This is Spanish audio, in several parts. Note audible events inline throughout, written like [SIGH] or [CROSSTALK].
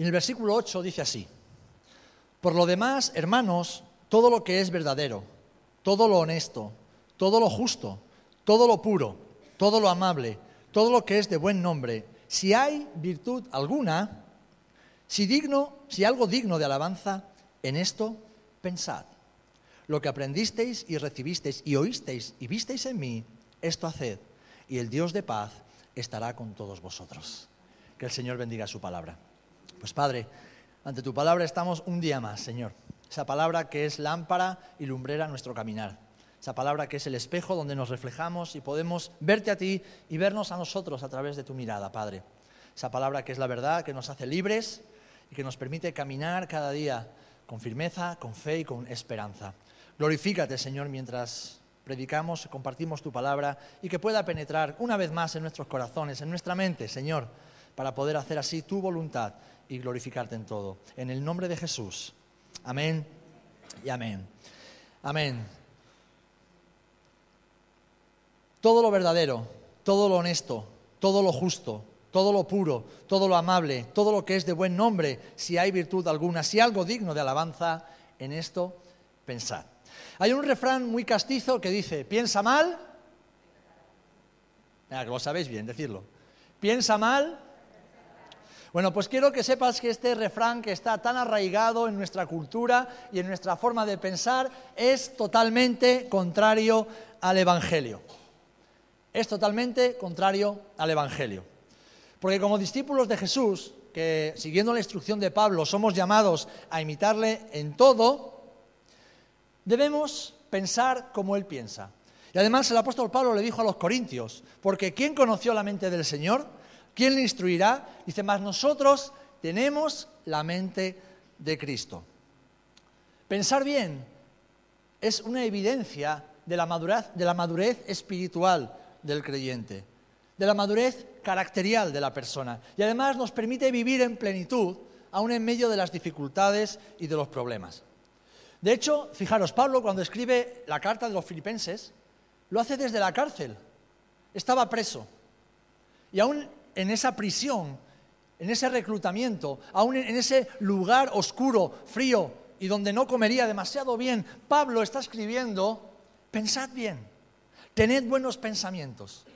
Y en el versículo 8 dice así, por lo demás, hermanos, todo lo que es verdadero, todo lo honesto, todo lo justo, todo lo puro, todo lo amable, todo lo que es de buen nombre, si hay virtud alguna, si digno, si algo digno de alabanza, en esto pensad. Lo que aprendisteis y recibisteis y oísteis y visteis en mí, esto haced, y el Dios de paz estará con todos vosotros. Que el Señor bendiga su palabra. Pues Padre, ante tu palabra estamos un día más, Señor. Esa palabra que es lámpara y lumbrera nuestro caminar. Esa palabra que es el espejo donde nos reflejamos y podemos verte a ti y vernos a nosotros a través de tu mirada, Padre. Esa palabra que es la verdad, que nos hace libres y que nos permite caminar cada día con firmeza, con fe y con esperanza. Glorifícate, Señor, mientras predicamos, compartimos tu palabra y que pueda penetrar una vez más en nuestros corazones, en nuestra mente, Señor, para poder hacer así tu voluntad y glorificarte en todo. En el nombre de Jesús. Amén y amén. Amén. Todo lo verdadero, todo lo honesto, todo lo justo, todo lo puro, todo lo amable, todo lo que es de buen nombre, si hay virtud alguna, si algo digno de alabanza, en esto pensad. Hay un refrán muy castizo que dice, piensa mal, que lo sabéis bien decirlo, piensa mal. Bueno, pues quiero que sepas que este refrán que está tan arraigado en nuestra cultura y en nuestra forma de pensar es totalmente contrario al Evangelio. Es totalmente contrario al Evangelio. Porque como discípulos de Jesús, que siguiendo la instrucción de Pablo somos llamados a imitarle en todo, debemos pensar como Él piensa. Y además el apóstol Pablo le dijo a los corintios, porque ¿quién conoció la mente del Señor? ¿Quién le instruirá? Dice, más nosotros tenemos la mente de Cristo. Pensar bien es una evidencia de la madurez, de la madurez espiritual del creyente, de la madurez caracterial de la persona. Y además nos permite vivir en plenitud, aún en medio de las dificultades y de los problemas. De hecho, fijaros, Pablo cuando escribe la carta de los filipenses, lo hace desde la cárcel. Estaba preso. Y aún en esa prisión, en ese reclutamiento, aún en ese lugar oscuro, frío y donde no comería demasiado bien, Pablo está escribiendo, pensad bien, tened buenos pensamientos.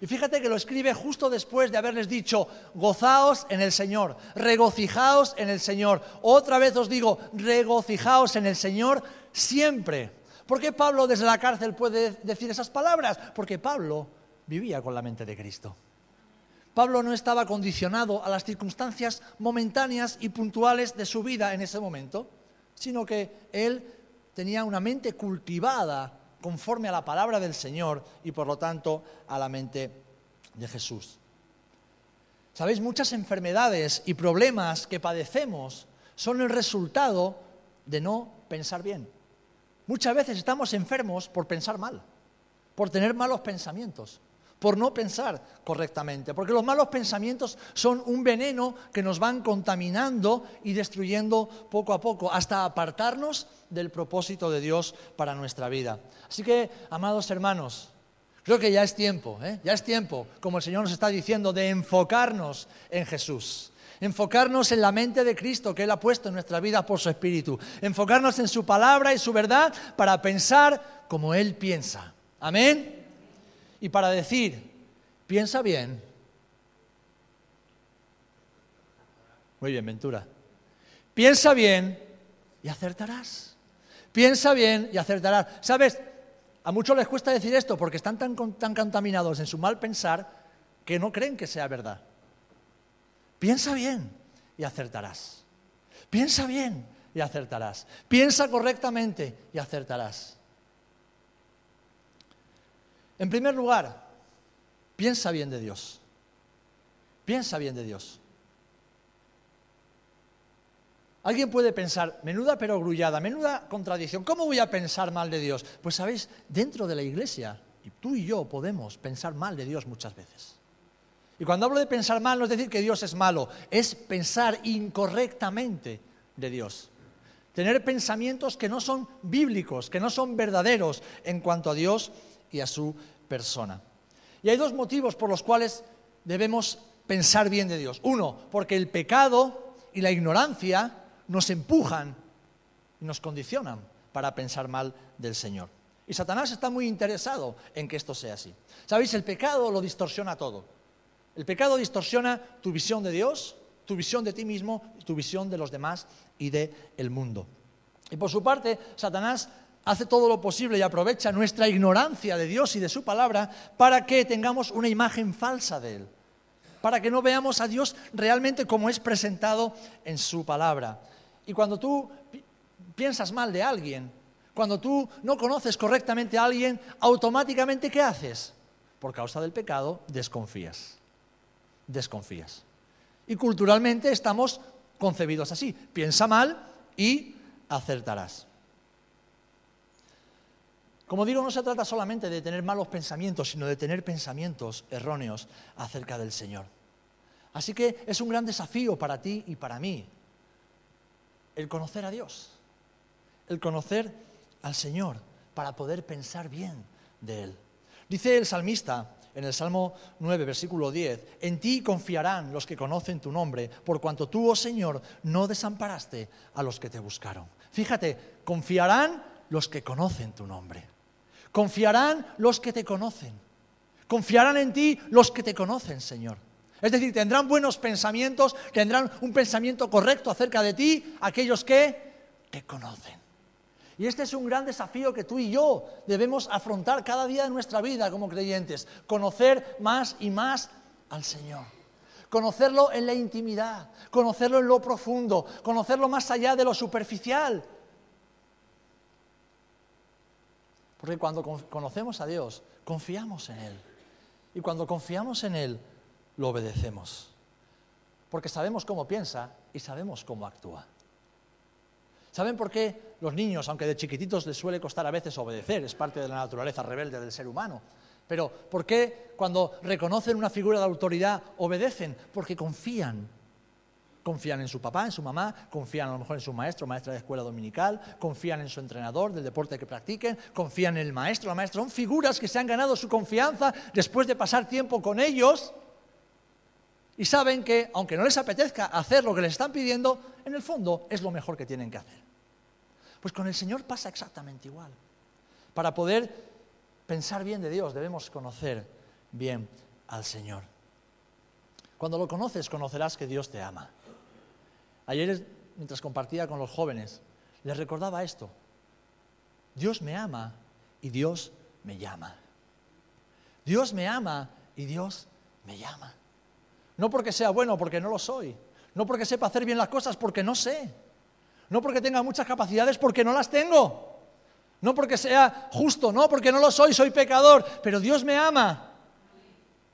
Y fíjate que lo escribe justo después de haberles dicho, gozaos en el Señor, regocijaos en el Señor. Otra vez os digo, regocijaos en el Señor siempre. ¿Por qué Pablo desde la cárcel puede decir esas palabras? Porque Pablo vivía con la mente de Cristo. Pablo no estaba condicionado a las circunstancias momentáneas y puntuales de su vida en ese momento, sino que él tenía una mente cultivada conforme a la palabra del Señor y por lo tanto a la mente de Jesús. Sabéis, muchas enfermedades y problemas que padecemos son el resultado de no pensar bien. Muchas veces estamos enfermos por pensar mal, por tener malos pensamientos por no pensar correctamente, porque los malos pensamientos son un veneno que nos van contaminando y destruyendo poco a poco, hasta apartarnos del propósito de Dios para nuestra vida. Así que, amados hermanos, creo que ya es tiempo, ¿eh? ya es tiempo, como el Señor nos está diciendo, de enfocarnos en Jesús. Enfocarnos en la mente de Cristo que Él ha puesto en nuestra vida por su Espíritu. Enfocarnos en su palabra y su verdad para pensar como Él piensa. Amén y para decir, piensa bien. Muy bien, Ventura. Piensa bien y acertarás. Piensa bien y acertarás. ¿Sabes? A muchos les cuesta decir esto porque están tan, tan contaminados en su mal pensar que no creen que sea verdad. Piensa bien y acertarás. Piensa bien y acertarás. Piensa correctamente y acertarás. En primer lugar, piensa bien de Dios. Piensa bien de Dios. Alguien puede pensar, menuda pero grullada, menuda contradicción, ¿cómo voy a pensar mal de Dios? Pues sabéis, dentro de la iglesia, tú y yo podemos pensar mal de Dios muchas veces. Y cuando hablo de pensar mal no es decir que Dios es malo, es pensar incorrectamente de Dios. Tener pensamientos que no son bíblicos, que no son verdaderos en cuanto a Dios y a su persona. Y hay dos motivos por los cuales debemos pensar bien de Dios. Uno, porque el pecado y la ignorancia nos empujan y nos condicionan para pensar mal del Señor. Y Satanás está muy interesado en que esto sea así. ¿Sabéis? El pecado lo distorsiona todo. El pecado distorsiona tu visión de Dios, tu visión de ti mismo, tu visión de los demás y del el mundo. Y por su parte, Satanás hace todo lo posible y aprovecha nuestra ignorancia de Dios y de su palabra para que tengamos una imagen falsa de Él, para que no veamos a Dios realmente como es presentado en su palabra. Y cuando tú piensas mal de alguien, cuando tú no conoces correctamente a alguien, automáticamente ¿qué haces? Por causa del pecado, desconfías. Desconfías. Y culturalmente estamos concebidos así. Piensa mal y acertarás. Como digo, no se trata solamente de tener malos pensamientos, sino de tener pensamientos erróneos acerca del Señor. Así que es un gran desafío para ti y para mí el conocer a Dios, el conocer al Señor para poder pensar bien de Él. Dice el salmista en el Salmo 9, versículo 10, en ti confiarán los que conocen tu nombre, por cuanto tú, oh Señor, no desamparaste a los que te buscaron. Fíjate, confiarán los que conocen tu nombre. Confiarán los que te conocen. Confiarán en ti los que te conocen, Señor. Es decir, tendrán buenos pensamientos, tendrán un pensamiento correcto acerca de ti aquellos que te conocen. Y este es un gran desafío que tú y yo debemos afrontar cada día de nuestra vida como creyentes, conocer más y más al Señor. Conocerlo en la intimidad, conocerlo en lo profundo, conocerlo más allá de lo superficial. Porque cuando conocemos a Dios, confiamos en Él. Y cuando confiamos en Él, lo obedecemos. Porque sabemos cómo piensa y sabemos cómo actúa. ¿Saben por qué los niños, aunque de chiquititos les suele costar a veces obedecer, es parte de la naturaleza rebelde del ser humano? Pero ¿por qué cuando reconocen una figura de autoridad obedecen? Porque confían. Confían en su papá, en su mamá, confían a lo mejor en su maestro, maestra de escuela dominical, confían en su entrenador del deporte que practiquen, confían en el maestro, la maestra. Son figuras que se han ganado su confianza después de pasar tiempo con ellos y saben que, aunque no les apetezca hacer lo que les están pidiendo, en el fondo es lo mejor que tienen que hacer. Pues con el Señor pasa exactamente igual. Para poder pensar bien de Dios debemos conocer bien al Señor. Cuando lo conoces, conocerás que Dios te ama. Ayer, mientras compartía con los jóvenes, les recordaba esto. Dios me ama y Dios me llama. Dios me ama y Dios me llama. No porque sea bueno, porque no lo soy. No porque sepa hacer bien las cosas, porque no sé. No porque tenga muchas capacidades, porque no las tengo. No porque sea justo, no, porque no lo soy, soy pecador. Pero Dios me ama.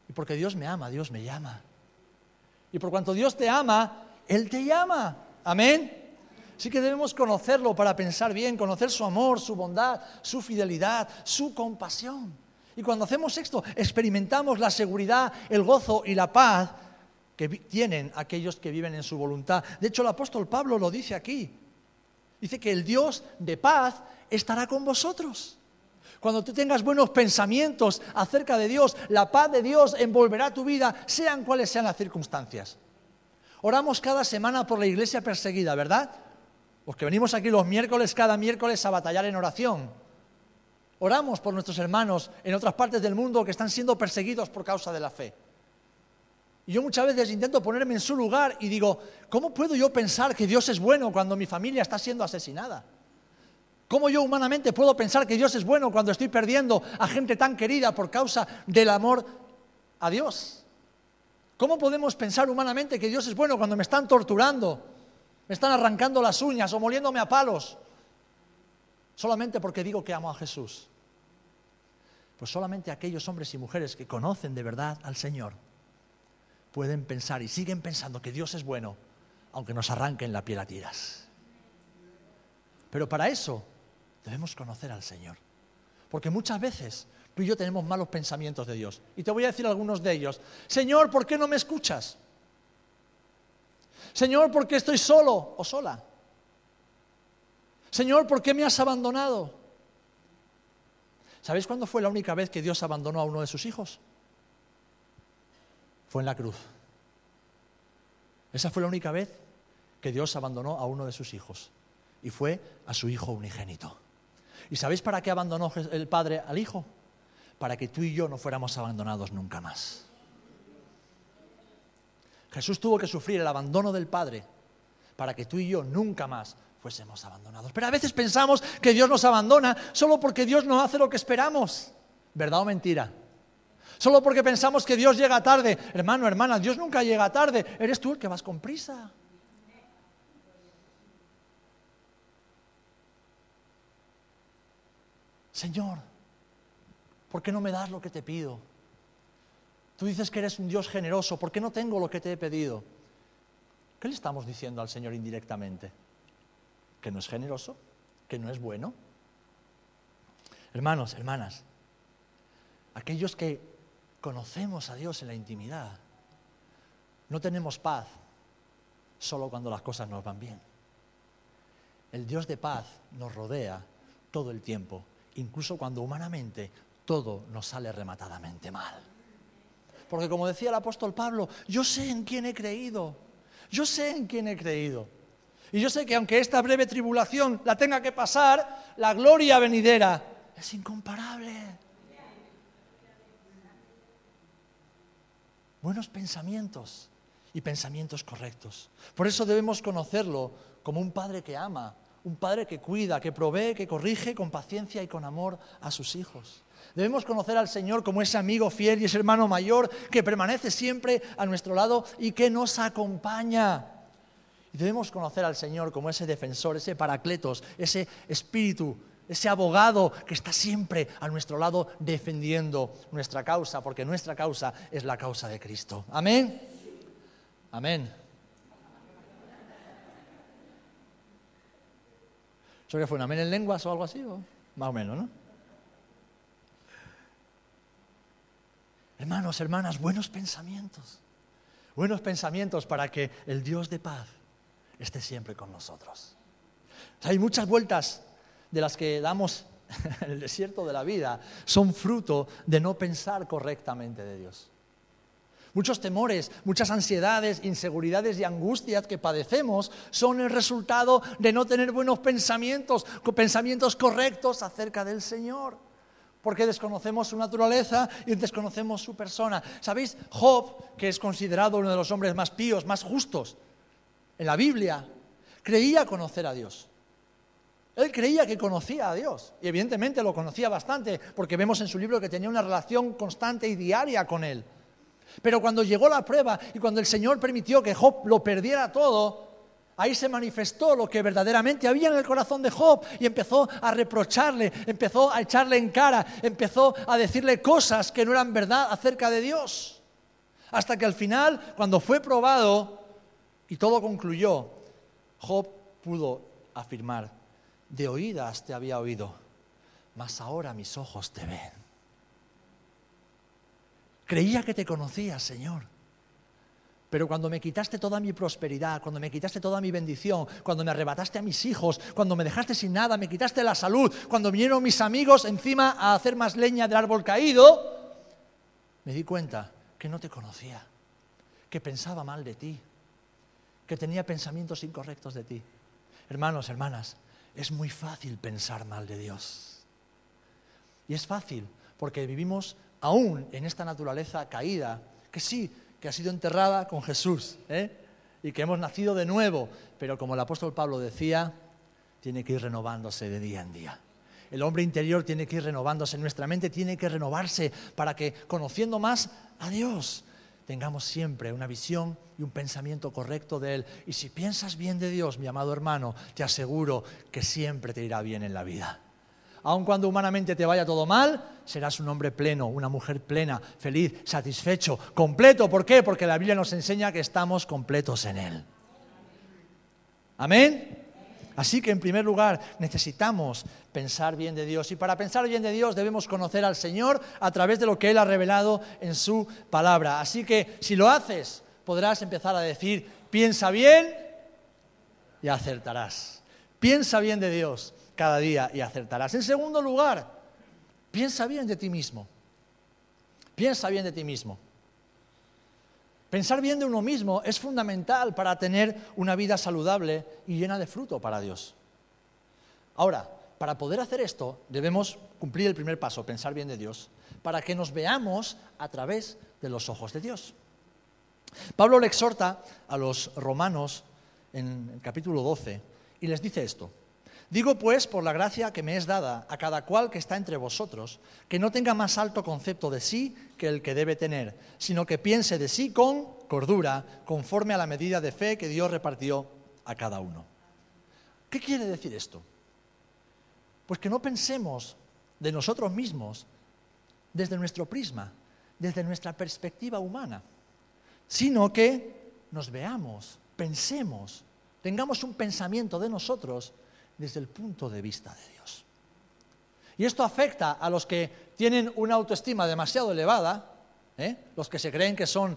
Y porque Dios me ama, Dios me llama. Y por cuanto Dios te ama, Él te llama. Amén. Sí que debemos conocerlo para pensar bien, conocer su amor, su bondad, su fidelidad, su compasión. Y cuando hacemos esto, experimentamos la seguridad, el gozo y la paz que tienen aquellos que viven en su voluntad. De hecho, el apóstol Pablo lo dice aquí. Dice que el Dios de paz estará con vosotros. Cuando tú tengas buenos pensamientos acerca de Dios, la paz de Dios envolverá tu vida, sean cuales sean las circunstancias. Oramos cada semana por la iglesia perseguida, ¿verdad? Los que venimos aquí los miércoles, cada miércoles a batallar en oración. Oramos por nuestros hermanos en otras partes del mundo que están siendo perseguidos por causa de la fe. Y yo muchas veces intento ponerme en su lugar y digo, ¿cómo puedo yo pensar que Dios es bueno cuando mi familia está siendo asesinada? ¿Cómo yo humanamente puedo pensar que Dios es bueno cuando estoy perdiendo a gente tan querida por causa del amor a Dios? ¿Cómo podemos pensar humanamente que Dios es bueno cuando me están torturando, me están arrancando las uñas o moliéndome a palos? Solamente porque digo que amo a Jesús. Pues solamente aquellos hombres y mujeres que conocen de verdad al Señor pueden pensar y siguen pensando que Dios es bueno, aunque nos arranquen la piel a tiras. Pero para eso debemos conocer al Señor. Porque muchas veces tú y yo tenemos malos pensamientos de Dios. Y te voy a decir algunos de ellos. Señor, ¿por qué no me escuchas? Señor, ¿por qué estoy solo o sola? Señor, ¿por qué me has abandonado? ¿Sabéis cuándo fue la única vez que Dios abandonó a uno de sus hijos? fue en la cruz. Esa fue la única vez que Dios abandonó a uno de sus hijos, y fue a su hijo unigénito. ¿Y sabéis para qué abandonó el Padre al Hijo? Para que tú y yo no fuéramos abandonados nunca más. Jesús tuvo que sufrir el abandono del Padre para que tú y yo nunca más fuésemos abandonados. Pero a veces pensamos que Dios nos abandona solo porque Dios no hace lo que esperamos. ¿Verdad o mentira? Solo porque pensamos que Dios llega tarde. Hermano, hermana, Dios nunca llega tarde. Eres tú el que vas con prisa. Señor, ¿por qué no me das lo que te pido? Tú dices que eres un Dios generoso, ¿por qué no tengo lo que te he pedido? ¿Qué le estamos diciendo al Señor indirectamente? ¿Que no es generoso? ¿Que no es bueno? Hermanos, hermanas, aquellos que conocemos a Dios en la intimidad, no tenemos paz solo cuando las cosas nos van bien. El Dios de paz nos rodea todo el tiempo incluso cuando humanamente todo nos sale rematadamente mal. Porque como decía el apóstol Pablo, yo sé en quién he creído, yo sé en quién he creído. Y yo sé que aunque esta breve tribulación la tenga que pasar, la gloria venidera es incomparable. Buenos pensamientos y pensamientos correctos. Por eso debemos conocerlo como un Padre que ama, un padre que cuida, que provee, que corrige con paciencia y con amor a sus hijos. Debemos conocer al Señor como ese amigo fiel y ese hermano mayor que permanece siempre a nuestro lado y que nos acompaña. Debemos conocer al Señor como ese defensor, ese paracletos, ese espíritu, ese abogado que está siempre a nuestro lado defendiendo nuestra causa, porque nuestra causa es la causa de Cristo. Amén. Amén. ¿Eso que fue un amén en lenguas o algo así? Más o menos, ¿no? Hermanos, hermanas, buenos pensamientos. Buenos pensamientos para que el Dios de paz esté siempre con nosotros. hay muchas vueltas de las que damos [LAUGHS] en el desierto de la vida, son fruto de no pensar correctamente de Dios. Muchos temores, muchas ansiedades, inseguridades y angustias que padecemos son el resultado de no tener buenos pensamientos, pensamientos correctos acerca del Señor. Porque desconocemos su naturaleza y desconocemos su persona. ¿Sabéis? Job, que es considerado uno de los hombres más píos, más justos en la Biblia, creía conocer a Dios. Él creía que conocía a Dios y evidentemente lo conocía bastante porque vemos en su libro que tenía una relación constante y diaria con Él. Pero cuando llegó la prueba y cuando el Señor permitió que Job lo perdiera todo, ahí se manifestó lo que verdaderamente había en el corazón de Job y empezó a reprocharle, empezó a echarle en cara, empezó a decirle cosas que no eran verdad acerca de Dios. Hasta que al final, cuando fue probado y todo concluyó, Job pudo afirmar, de oídas te había oído, mas ahora mis ojos te ven. Creía que te conocía, Señor. Pero cuando me quitaste toda mi prosperidad, cuando me quitaste toda mi bendición, cuando me arrebataste a mis hijos, cuando me dejaste sin nada, me quitaste la salud, cuando vinieron mis amigos encima a hacer más leña del árbol caído, me di cuenta que no te conocía, que pensaba mal de ti, que tenía pensamientos incorrectos de ti. Hermanos, hermanas, es muy fácil pensar mal de Dios. Y es fácil porque vivimos aún en esta naturaleza caída, que sí, que ha sido enterrada con Jesús, ¿eh? y que hemos nacido de nuevo, pero como el apóstol Pablo decía, tiene que ir renovándose de día en día. El hombre interior tiene que ir renovándose, nuestra mente tiene que renovarse para que, conociendo más a Dios, tengamos siempre una visión y un pensamiento correcto de Él. Y si piensas bien de Dios, mi amado hermano, te aseguro que siempre te irá bien en la vida aun cuando humanamente te vaya todo mal, serás un hombre pleno, una mujer plena, feliz, satisfecho, completo. ¿Por qué? Porque la Biblia nos enseña que estamos completos en Él. Amén. Así que en primer lugar necesitamos pensar bien de Dios y para pensar bien de Dios debemos conocer al Señor a través de lo que Él ha revelado en su palabra. Así que si lo haces podrás empezar a decir, piensa bien y acertarás. Piensa bien de Dios cada día y acertarás. En segundo lugar, piensa bien de ti mismo. Piensa bien de ti mismo. Pensar bien de uno mismo es fundamental para tener una vida saludable y llena de fruto para Dios. Ahora, para poder hacer esto, debemos cumplir el primer paso, pensar bien de Dios, para que nos veamos a través de los ojos de Dios. Pablo le exhorta a los romanos en el capítulo 12 y les dice esto. Digo pues, por la gracia que me es dada a cada cual que está entre vosotros, que no tenga más alto concepto de sí que el que debe tener, sino que piense de sí con cordura, conforme a la medida de fe que Dios repartió a cada uno. ¿Qué quiere decir esto? Pues que no pensemos de nosotros mismos desde nuestro prisma, desde nuestra perspectiva humana, sino que nos veamos, pensemos, tengamos un pensamiento de nosotros desde el punto de vista de Dios. Y esto afecta a los que tienen una autoestima demasiado elevada, ¿eh? los que se creen que son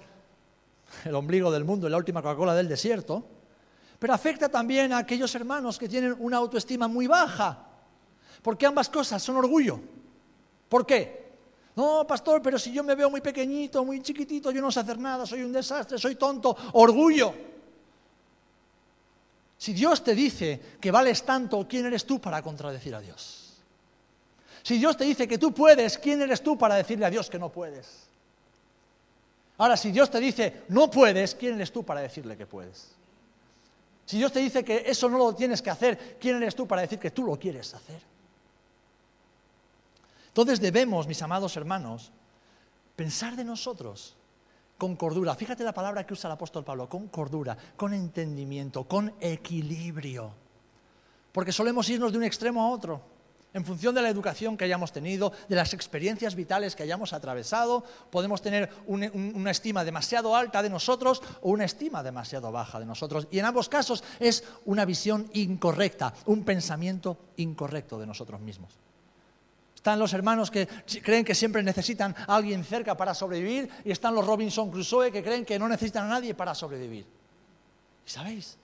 el ombligo del mundo y la última Coca-Cola del desierto, pero afecta también a aquellos hermanos que tienen una autoestima muy baja, porque ambas cosas son orgullo. ¿Por qué? No, pastor, pero si yo me veo muy pequeñito, muy chiquitito, yo no sé hacer nada, soy un desastre, soy tonto, orgullo. Si Dios te dice que vales tanto, ¿quién eres tú para contradecir a Dios? Si Dios te dice que tú puedes, ¿quién eres tú para decirle a Dios que no puedes? Ahora, si Dios te dice no puedes, ¿quién eres tú para decirle que puedes? Si Dios te dice que eso no lo tienes que hacer, ¿quién eres tú para decir que tú lo quieres hacer? Entonces debemos, mis amados hermanos, pensar de nosotros con cordura. Fíjate la palabra que usa el apóstol Pablo, con cordura, con entendimiento, con equilibrio. Porque solemos irnos de un extremo a otro, en función de la educación que hayamos tenido, de las experiencias vitales que hayamos atravesado, podemos tener una estima demasiado alta de nosotros o una estima demasiado baja de nosotros. Y en ambos casos es una visión incorrecta, un pensamiento incorrecto de nosotros mismos. Están los hermanos que creen que siempre necesitan a alguien cerca para sobrevivir y están los Robinson Crusoe que creen que no necesitan a nadie para sobrevivir. ¿Y sabéis?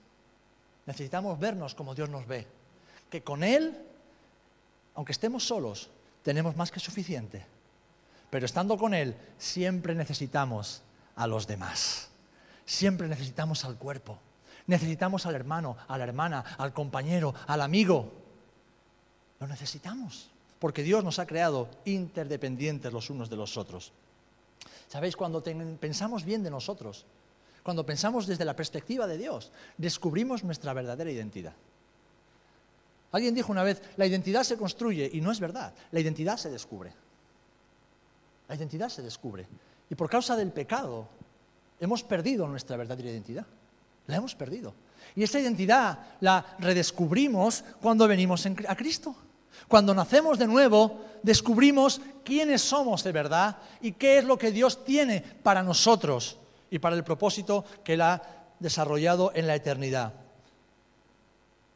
Necesitamos vernos como Dios nos ve. Que con Él, aunque estemos solos, tenemos más que suficiente. Pero estando con Él, siempre necesitamos a los demás. Siempre necesitamos al cuerpo. Necesitamos al hermano, a la hermana, al compañero, al amigo. Lo necesitamos porque Dios nos ha creado interdependientes los unos de los otros. ¿Sabéis? Cuando pensamos bien de nosotros, cuando pensamos desde la perspectiva de Dios, descubrimos nuestra verdadera identidad. Alguien dijo una vez, la identidad se construye y no es verdad, la identidad se descubre. La identidad se descubre. Y por causa del pecado hemos perdido nuestra verdadera identidad. La hemos perdido. Y esa identidad la redescubrimos cuando venimos a Cristo. Cuando nacemos de nuevo, descubrimos quiénes somos de verdad y qué es lo que Dios tiene para nosotros y para el propósito que Él ha desarrollado en la eternidad.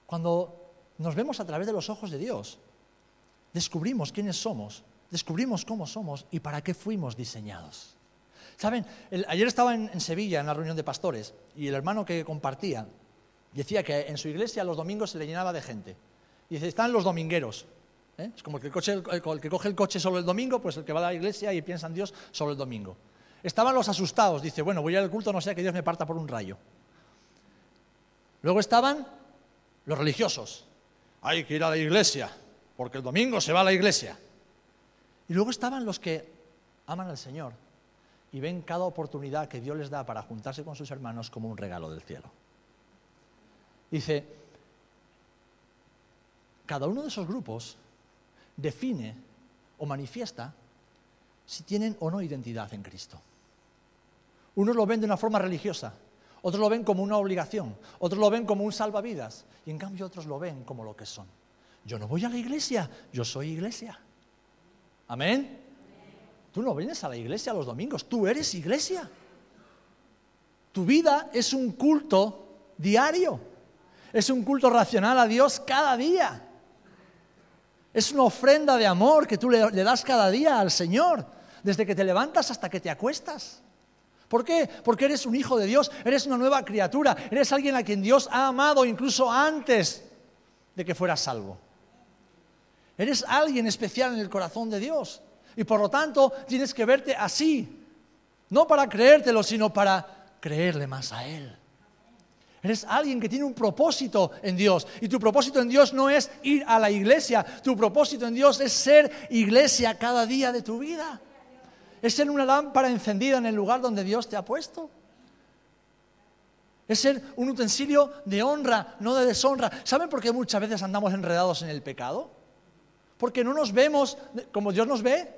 Cuando nos vemos a través de los ojos de Dios, descubrimos quiénes somos, descubrimos cómo somos y para qué fuimos diseñados. Saben, ayer estaba en Sevilla en la reunión de pastores y el hermano que compartía decía que en su iglesia los domingos se le llenaba de gente. Y dice, están los domingueros. ¿eh? Es como que el, que coge el coche solo el domingo, pues el que va a la iglesia y piensa en Dios solo el domingo. Estaban los asustados, dice, bueno, voy al culto, no sea que Dios me parta por un rayo. Luego estaban los religiosos. Hay que ir a la iglesia, porque el domingo se va a la iglesia. Y luego estaban los que aman al Señor y ven cada oportunidad que Dios les da para juntarse con sus hermanos como un regalo del cielo. Dice, cada uno de esos grupos define o manifiesta si tienen o no identidad en Cristo. Unos lo ven de una forma religiosa, otros lo ven como una obligación, otros lo ven como un salvavidas y en cambio otros lo ven como lo que son. Yo no voy a la iglesia, yo soy iglesia. Amén. Tú no vienes a la iglesia los domingos, tú eres iglesia. Tu vida es un culto diario, es un culto racional a Dios cada día. Es una ofrenda de amor que tú le, das cada día al Señor, desde que te levantas hasta que te acuestas. ¿Por qué? Porque eres un hijo de Dios, eres una nueva criatura, eres alguien a quien Dios ha amado incluso antes de que fueras salvo. Eres alguien especial en el corazón de Dios y por lo tanto tienes que verte así, no para creértelo, sino para creerle más a Él. Eres alguien que tiene un propósito en Dios. Y tu propósito en Dios no es ir a la iglesia. Tu propósito en Dios es ser iglesia cada día de tu vida. Es ser una lámpara encendida en el lugar donde Dios te ha puesto. Es ser un utensilio de honra, no de deshonra. ¿Saben por qué muchas veces andamos enredados en el pecado? Porque no nos vemos como Dios nos ve.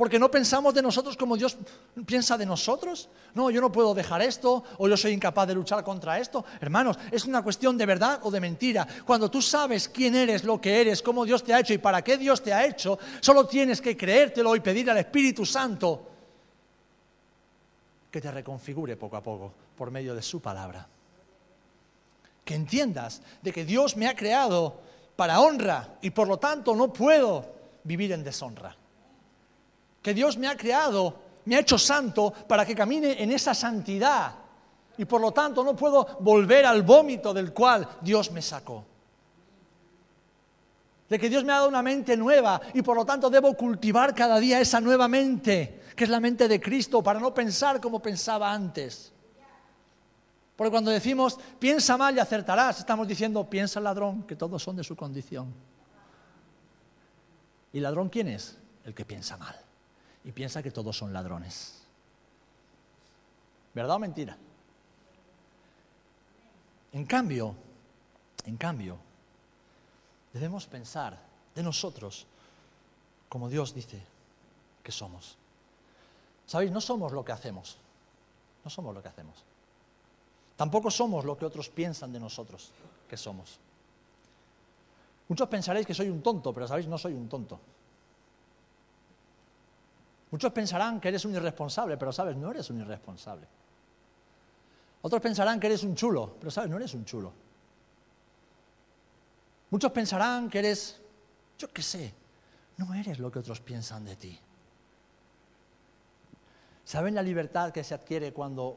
Porque no pensamos de nosotros como Dios piensa de nosotros. No, yo no puedo dejar esto o yo soy incapaz de luchar contra esto. Hermanos, es una cuestión de verdad o de mentira. Cuando tú sabes quién eres, lo que eres, cómo Dios te ha hecho y para qué Dios te ha hecho, solo tienes que creértelo y pedir al Espíritu Santo que te reconfigure poco a poco por medio de su palabra. Que entiendas de que Dios me ha creado para honra y por lo tanto no puedo vivir en deshonra. Que Dios me ha creado, me ha hecho santo para que camine en esa santidad y por lo tanto no puedo volver al vómito del cual Dios me sacó. De que Dios me ha dado una mente nueva y por lo tanto debo cultivar cada día esa nueva mente que es la mente de Cristo, para no pensar como pensaba antes. Porque cuando decimos piensa mal y acertarás, estamos diciendo piensa ladrón, que todos son de su condición. ¿Y ladrón quién es? El que piensa mal y piensa que todos son ladrones. ¿Verdad o mentira? En cambio, en cambio, debemos pensar de nosotros como Dios dice que somos. ¿Sabéis? No somos lo que hacemos. No somos lo que hacemos. Tampoco somos lo que otros piensan de nosotros que somos. Muchos pensaréis que soy un tonto, pero sabéis, no soy un tonto. Muchos pensarán que eres un irresponsable, pero sabes, no eres un irresponsable. Otros pensarán que eres un chulo, pero sabes, no eres un chulo. Muchos pensarán que eres, yo qué sé, no eres lo que otros piensan de ti. ¿Saben la libertad que se adquiere cuando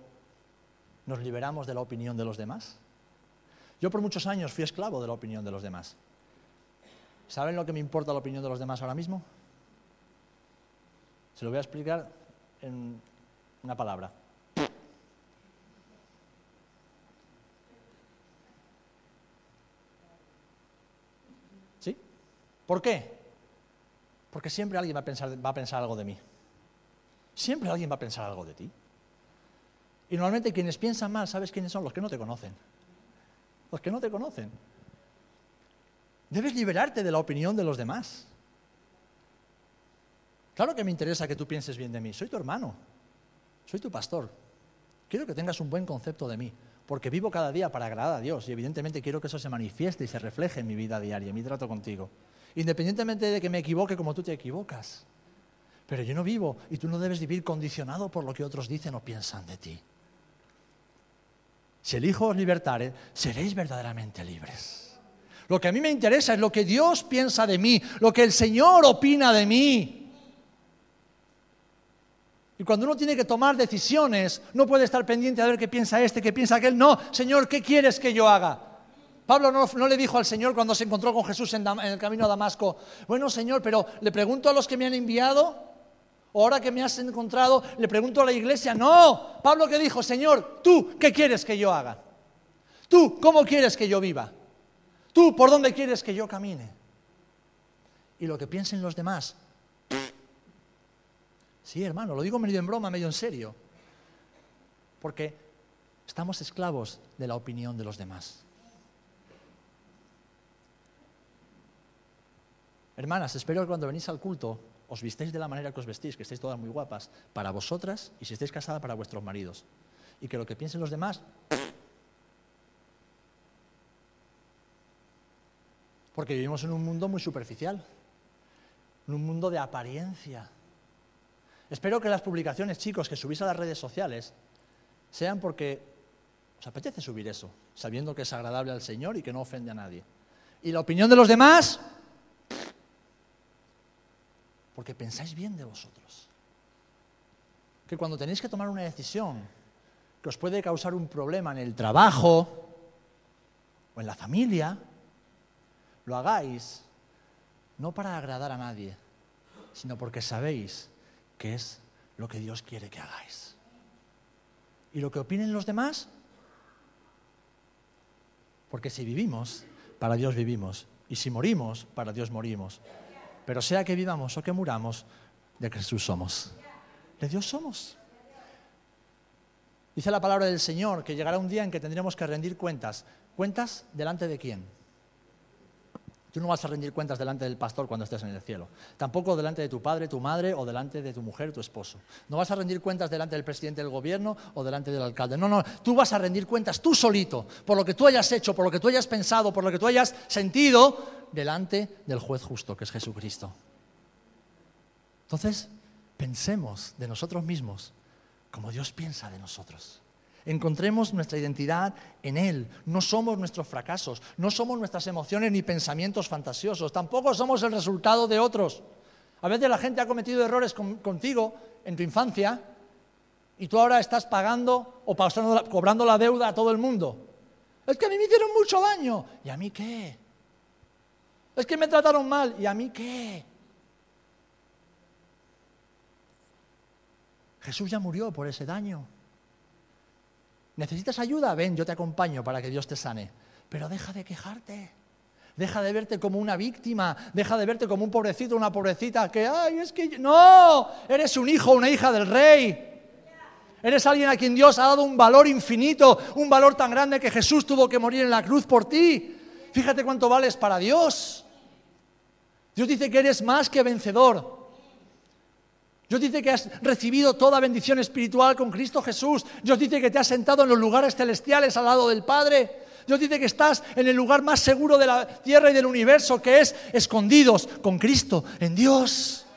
nos liberamos de la opinión de los demás? Yo por muchos años fui esclavo de la opinión de los demás. ¿Saben lo que me importa la opinión de los demás ahora mismo? Se lo voy a explicar en una palabra. ¿Sí? ¿Por qué? Porque siempre alguien va a pensar, va a pensar algo de mí. Siempre alguien va a pensar algo de ti. Y normalmente quienes piensan mal, ¿sabes quiénes son? Los que no te conocen. Los que no te conocen. Debes liberarte de la opinión de los demás. Claro que me interesa que tú pienses bien de mí. Soy tu hermano. Soy tu pastor. Quiero que tengas un buen concepto de mí, porque vivo cada día para agradar a Dios y evidentemente quiero que eso se manifieste y se refleje en mi vida diaria, en mi trato contigo. Independientemente de que me equivoque como tú te equivocas. Pero yo no vivo y tú no debes vivir condicionado por lo que otros dicen o piensan de ti. Si elijo os libertare, seréis verdaderamente libres. Lo que a mí me interesa es lo que Dios piensa de mí, lo que el Señor opina de mí. Y cuando uno tiene que tomar decisiones, no puede estar pendiente a ver qué piensa este, qué piensa aquel. No, Señor, ¿qué quieres que yo haga? Pablo no, le dijo al Señor cuando se encontró con Jesús en, en el camino a Damasco, bueno Señor, pero le pregunto a los que me han enviado, ahora que me has encontrado, le pregunto a la iglesia, no, Pablo que dijo, Señor, tú, ¿qué quieres que yo haga? Tú, ¿cómo quieres que yo viva? Tú, ¿por dónde quieres que yo camine? Y lo que piensen los demás. Sí, hermano, lo digo medio en broma, medio en serio. Porque estamos esclavos de la opinión de los demás. Hermanas, espero que cuando venís al culto os vistéis de la manera que os vestís, que estéis todas muy guapas, para vosotras y si estáis casadas para vuestros maridos. Y que lo que piensen los demás... Porque vivimos en un mundo muy superficial, en un mundo de apariencia. Espero que las publicaciones, chicos, que subís a las redes sociales, sean porque os apetece subir eso, sabiendo que es agradable al Señor y que no ofende a nadie. Y la opinión de los demás, porque pensáis bien de vosotros. Que cuando tenéis que tomar una decisión que os puede causar un problema en el trabajo o en la familia, lo hagáis no para agradar a nadie, sino porque sabéis que es lo que Dios quiere que hagáis. ¿Y lo que opinen los demás? Porque si vivimos, para Dios vivimos. Y si morimos, para Dios morimos. Pero sea que vivamos o que muramos, de Jesús somos. De Dios somos. Dice la palabra del Señor que llegará un día en que tendremos que rendir cuentas. ¿Cuentas delante de quién? Tú no vas a rendir cuentas delante del pastor cuando estés en el cielo. Tampoco delante de tu padre, tu madre o delante de tu mujer, tu esposo. No vas a rendir cuentas delante del presidente del gobierno o delante del alcalde. No, no, tú vas a rendir cuentas tú solito, por lo que tú hayas hecho, por lo que tú hayas pensado, por lo que tú hayas sentido, delante del juez justo, que es Jesucristo. Entonces, pensemos de nosotros mismos como Dios piensa de nosotros. Encontremos nuestra identidad en Él. No somos nuestros fracasos, no somos nuestras emociones ni pensamientos fantasiosos, tampoco somos el resultado de otros. A veces la gente ha cometido errores contigo en tu infancia y tú ahora estás pagando o cobrando la deuda a todo el mundo. Es que a mí me hicieron mucho daño. ¿Y a mí qué? Es que me trataron mal. ¿Y a mí qué? Jesús ya murió por ese daño. ¿Necesitas ayuda? Ven, yo te acompaño para que Dios te sane. Pero deja de quejarte. Deja de verte como una víctima, deja de verte como un pobrecito, una pobrecita que, ay, es que no, eres un hijo, una hija del rey. Eres alguien a quien Dios ha dado un valor infinito, un valor tan grande que Jesús tuvo que morir en la cruz por ti. Fíjate cuánto vales para Dios. Dios dice que eres más que vencedor. Dios dice que has recibido toda bendición espiritual con Cristo Jesús. Dios dice que te has sentado en los lugares celestiales al lado del Padre. Dios dice que estás en el lugar más seguro de la tierra y del universo, que es escondidos con Cristo, en Dios.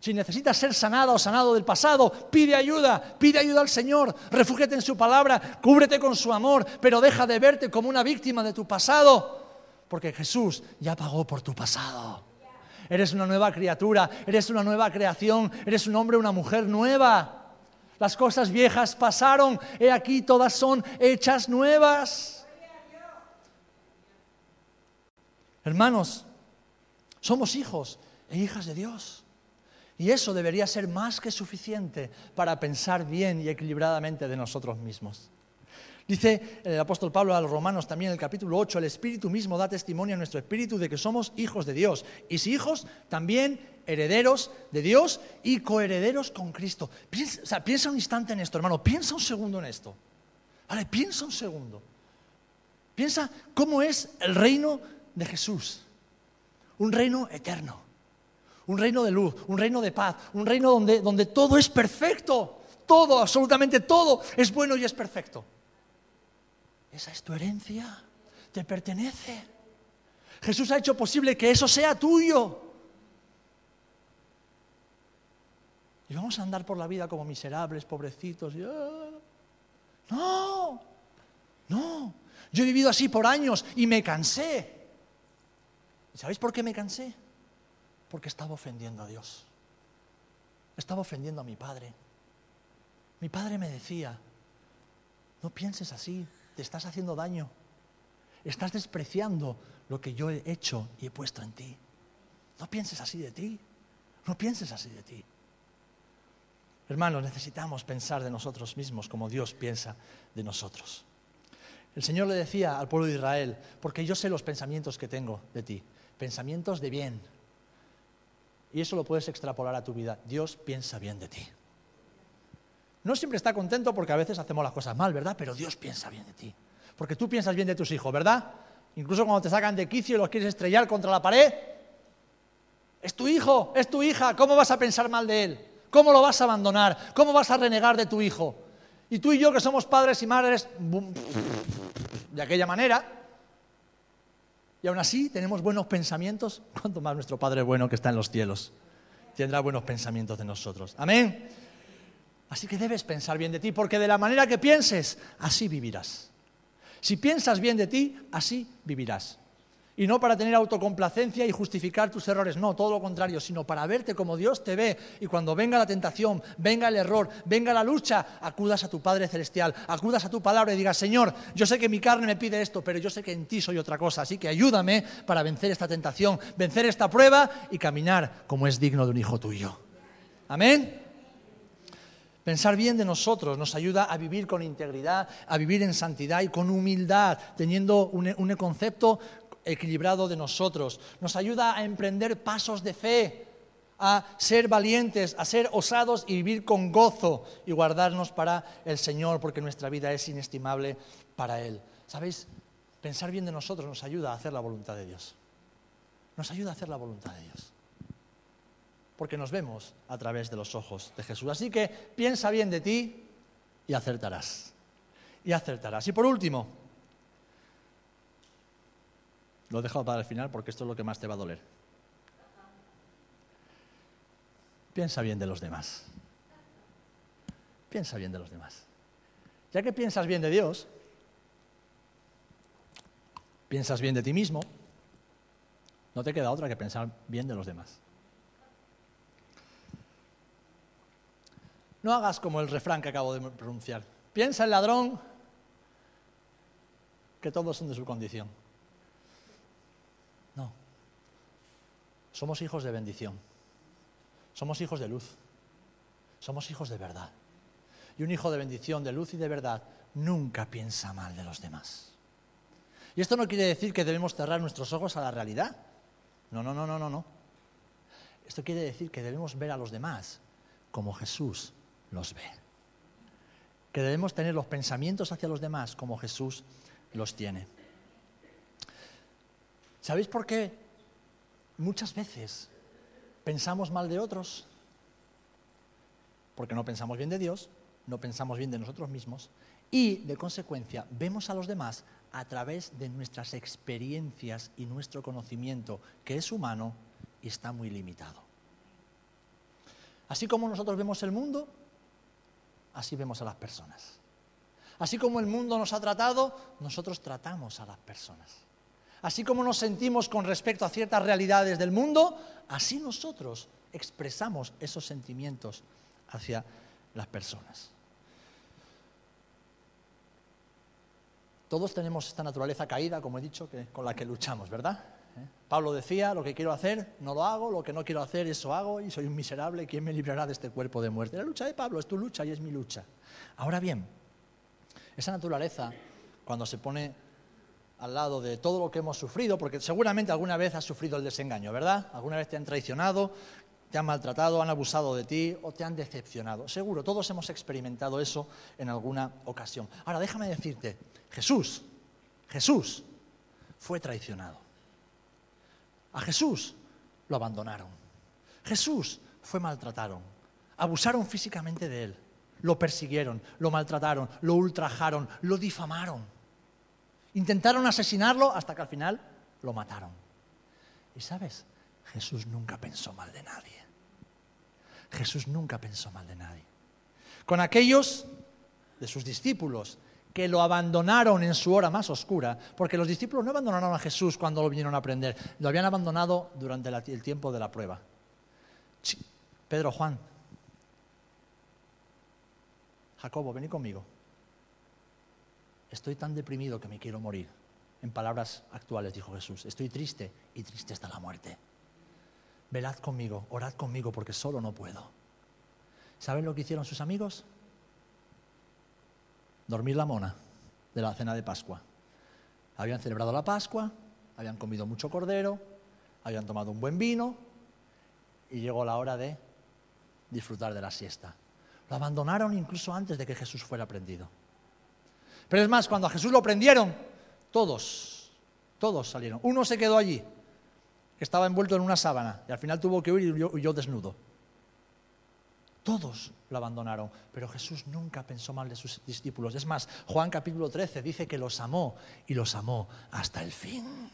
Si necesitas ser sanada o sanado del pasado, pide ayuda, pide ayuda al Señor, refúgiate en su palabra, cúbrete con su amor, pero deja de verte como una víctima de tu pasado, porque Jesús ya pagó por tu pasado. Eres una nueva criatura, eres una nueva creación, eres un hombre, una mujer nueva. Las cosas viejas pasaron, he aquí todas son hechas nuevas. Hermanos, somos hijos e hijas de Dios. Y eso debería ser más que suficiente para pensar bien y equilibradamente de nosotros mismos. Dice el apóstol Pablo a los romanos también en el capítulo 8, el Espíritu mismo da testimonio a nuestro Espíritu de que somos hijos de Dios. Y si hijos, también herederos de Dios y coherederos con Cristo. Piensa, piensa un instante en esto, hermano, piensa un segundo en esto. Vale, piensa un segundo. Piensa cómo es el reino de Jesús. Un reino eterno, un reino de luz, un reino de paz, un reino donde, donde todo es perfecto. Todo, absolutamente todo es bueno y es perfecto. Esa es tu herencia, te pertenece. Jesús ha hecho posible que eso sea tuyo. Y vamos a andar por la vida como miserables, pobrecitos. Ah". No, no. Yo he vivido así por años y me cansé. ¿Y sabéis por qué me cansé? Porque estaba ofendiendo a Dios. Estaba ofendiendo a mi padre. Mi padre me decía, no pienses así, te estás haciendo daño. Estás despreciando lo que yo he hecho y he puesto en ti. No pienses así de ti. No pienses así de ti. Hermanos, necesitamos pensar de nosotros mismos como Dios piensa de nosotros. El Señor le decía al pueblo de Israel, porque yo sé los pensamientos que tengo de ti, pensamientos de bien. Y eso lo puedes extrapolar a tu vida. Dios piensa bien de ti. No siempre está contento porque a veces hacemos las cosas mal, ¿verdad? Pero Dios piensa bien de ti. Porque tú piensas bien de tus hijos, ¿verdad? Incluso cuando te sacan de quicio y los quieres estrellar contra la pared. Es tu hijo, es tu hija. ¿Cómo vas a pensar mal de él? ¿Cómo lo vas a abandonar? ¿Cómo vas a renegar de tu hijo? Y tú y yo que somos padres y madres de aquella manera, y aún así tenemos buenos pensamientos, [LAUGHS] cuanto más nuestro Padre bueno que está en los cielos tendrá buenos pensamientos de nosotros. Amén. Así que debes pensar bien de ti, porque de la manera que pienses, así vivirás. Si piensas bien de ti, así vivirás. Y no para tener autocomplacencia y justificar tus errores, no, todo lo contrario, sino para verte como Dios te ve. Y cuando venga la tentación, venga el error, venga la lucha, acudas a tu Padre Celestial, acudas a tu palabra y digas, Señor, yo sé que mi carne me pide esto, pero yo sé que en ti soy otra cosa, así que ayúdame para vencer esta tentación, vencer esta prueba y caminar como es digno de un hijo tuyo. Amén. Pensar bien de nosotros nos ayuda a vivir con integridad, a vivir en santidad y con humildad, teniendo un, un concepto equilibrado de nosotros. Nos ayuda a emprender pasos de fe, a ser valientes, a ser osados y vivir con gozo y guardarnos para el Señor, porque nuestra vida es inestimable para Él. ¿Sabéis? Pensar bien de nosotros nos ayuda a hacer la voluntad de Dios. Nos ayuda a hacer la voluntad de Dios. Porque nos vemos a través de los ojos de Jesús. Así que piensa bien de ti y acertarás. Y acertarás. Y por último, lo he dejado para el final porque esto es lo que más te va a doler. Piensa bien de los demás. Piensa bien de los demás. Ya que piensas bien de Dios, piensas bien de ti mismo, no te queda otra que pensar bien de los demás. No hagas como el refrán que acabo de pronunciar. Piensa el ladrón que todos son de su condición. No. Somos hijos de bendición. Somos hijos de luz. Somos hijos de verdad. Y un hijo de bendición, de luz y de verdad nunca piensa mal de los demás. Y esto no quiere decir que debemos cerrar nuestros ojos a la realidad. No, no, no, no, no, no. Esto quiere decir que debemos ver a los demás como Jesús los ve. Que debemos tener los pensamientos hacia los demás como Jesús los tiene. ¿Sabéis por qué muchas veces pensamos mal de otros? Porque no pensamos bien de Dios, no pensamos bien de nosotros mismos y, de consecuencia, vemos a los demás a través de nuestras experiencias y nuestro conocimiento, que es humano y está muy limitado. Así como nosotros vemos el mundo, así vemos a las personas. Así como el mundo nos ha tratado, nosotros tratamos a las personas. Así como nos sentimos con respecto a ciertas realidades del mundo, así nosotros expresamos esos sentimientos hacia las personas. Todos tenemos esta naturaleza caída, como he dicho, que, con la que luchamos, ¿verdad? ¿Eh? Pablo decía, lo que quiero hacer no lo hago, lo que no quiero hacer eso hago y soy un miserable, ¿quién me librará de este cuerpo de muerte? La lucha de Pablo es tu lucha y es mi lucha. Ahora bien, esa naturaleza, cuando se pone al lado de todo lo que hemos sufrido, porque seguramente alguna vez has sufrido el desengaño, ¿verdad? Alguna vez te han traicionado, te han maltratado, han abusado de ti o te han decepcionado. Seguro, todos hemos experimentado eso en alguna ocasión. Ahora, déjame decirte, Jesús, Jesús fue traicionado. A Jesús lo abandonaron. Jesús fue maltratado. Abusaron físicamente de él. Lo persiguieron, lo maltrataron, lo ultrajaron, lo difamaron. Intentaron asesinarlo hasta que al final lo mataron. Y sabes, Jesús nunca pensó mal de nadie. Jesús nunca pensó mal de nadie. Con aquellos de sus discípulos que lo abandonaron en su hora más oscura, porque los discípulos no abandonaron a Jesús cuando lo vinieron a aprender, lo habían abandonado durante el tiempo de la prueba. Pedro, Juan, Jacobo, venid conmigo. Estoy tan deprimido que me quiero morir. En palabras actuales dijo Jesús, estoy triste y triste hasta la muerte. Velad conmigo, orad conmigo porque solo no puedo. ¿Saben lo que hicieron sus amigos? Dormir la mona de la cena de Pascua. Habían celebrado la Pascua, habían comido mucho cordero, habían tomado un buen vino y llegó la hora de disfrutar de la siesta. Lo abandonaron incluso antes de que Jesús fuera prendido. Pero es más, cuando a Jesús lo prendieron, todos, todos salieron. Uno se quedó allí, que estaba envuelto en una sábana, y al final tuvo que huir y huyó desnudo. Todos lo abandonaron, pero Jesús nunca pensó mal de sus discípulos. Es más, Juan capítulo 13 dice que los amó y los amó hasta el fin.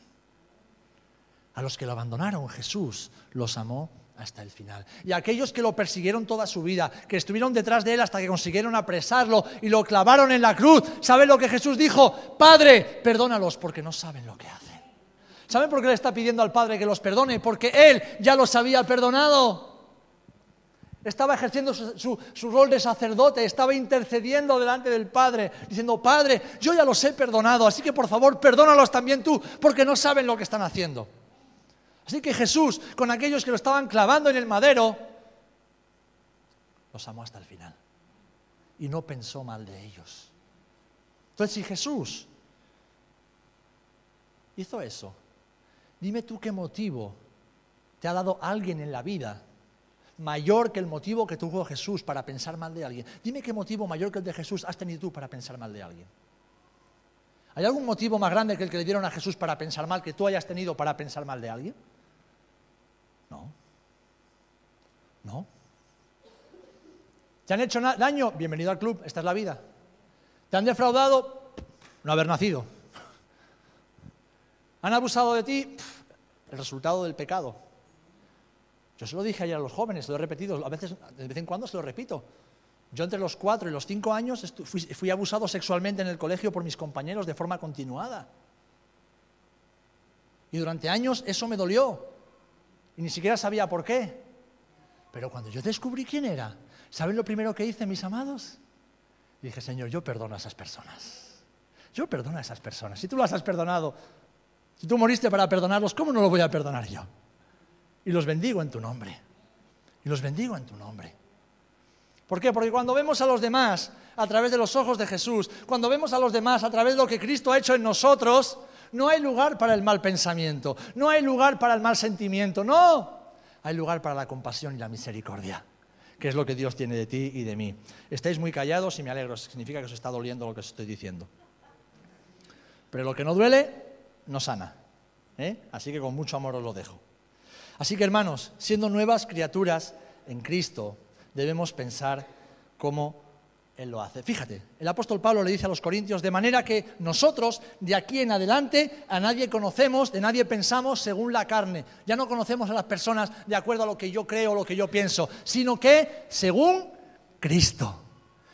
A los que lo abandonaron, Jesús los amó hasta el final. Y a aquellos que lo persiguieron toda su vida, que estuvieron detrás de él hasta que consiguieron apresarlo y lo clavaron en la cruz, ¿saben lo que Jesús dijo? Padre, perdónalos porque no saben lo que hacen. ¿Saben por qué le está pidiendo al Padre que los perdone? Porque Él ya los había perdonado. Estaba ejerciendo su, rol de sacerdote, estaba intercediendo delante del Padre, diciendo, Padre, yo ya los he perdonado, así que por favor perdónalos también tú, porque no saben lo que están haciendo. Así que Jesús, con aquellos que lo estaban clavando en el madero, los amó hasta el final. y no pensó mal de ellos. Entonces, si Jesús hizo eso, dime tú qué motivo te ha dado alguien en la vida mayor que el motivo que tuvo Jesús para pensar mal de alguien. Dime qué motivo mayor que el de Jesús has tenido tú para pensar mal de alguien. ¿Hay algún motivo más grande que el que le dieron a Jesús para pensar mal que tú hayas tenido para pensar mal de alguien? No. No. ¿Te han hecho daño? Bienvenido al club, esta es la vida. ¿Te han defraudado? No haber nacido. ¿Han abusado de ti? El resultado del pecado. Yo se lo dije ayer a los jóvenes, lo he repetido, a veces, de vez en cuando se lo repito. Yo entre los cuatro y los cinco años fui, abusado sexualmente en el colegio por mis compañeros de forma continuada. Y durante años eso me dolió. Y ni siquiera sabía por qué. Pero cuando yo descubrí quién era, ¿saben lo primero que hice, mis amados? dije, Señor, yo perdono a esas personas. Yo perdono a esas personas. Si tú las has perdonado, si tú moriste para perdonarlos, ¿cómo no lo voy a perdonar yo? Y los bendigo en tu nombre. Y los bendigo en tu nombre. ¿Por qué? Porque cuando vemos a los demás a través de los ojos de Jesús, cuando vemos a los demás a través de lo que Cristo ha hecho en nosotros, no hay lugar para el mal pensamiento, no hay lugar para el mal sentimiento, no. Hay lugar para la compasión y la misericordia, que es lo que Dios tiene de ti y de mí. Estáis muy callados y me alegro, significa que os está doliendo lo que os estoy diciendo. Pero lo que no duele, no sana. ¿eh? Así que con mucho amor os lo dejo. Así que hermanos, siendo nuevas criaturas en Cristo, debemos pensar cómo Él lo hace. Fíjate, el apóstol Pablo le dice a los corintios, de manera que nosotros de aquí en adelante a nadie conocemos, de nadie pensamos según la carne. Ya no conocemos a las personas de acuerdo a lo que yo creo o lo que yo pienso, sino que según Cristo.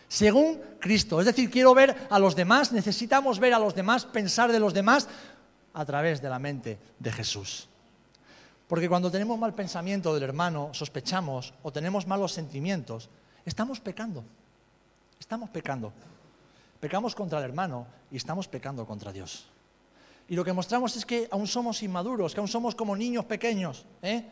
Según Cristo. Es decir, quiero ver a los demás, necesitamos ver a los demás, pensar de los demás a través de la mente de Jesús. Porque cuando tenemos mal pensamiento del hermano, sospechamos o tenemos malos sentimientos, estamos pecando. Estamos pecando. Pecamos contra el hermano y estamos pecando contra Dios. Y lo que mostramos es que aún somos inmaduros, que aún somos como niños pequeños. ¿eh?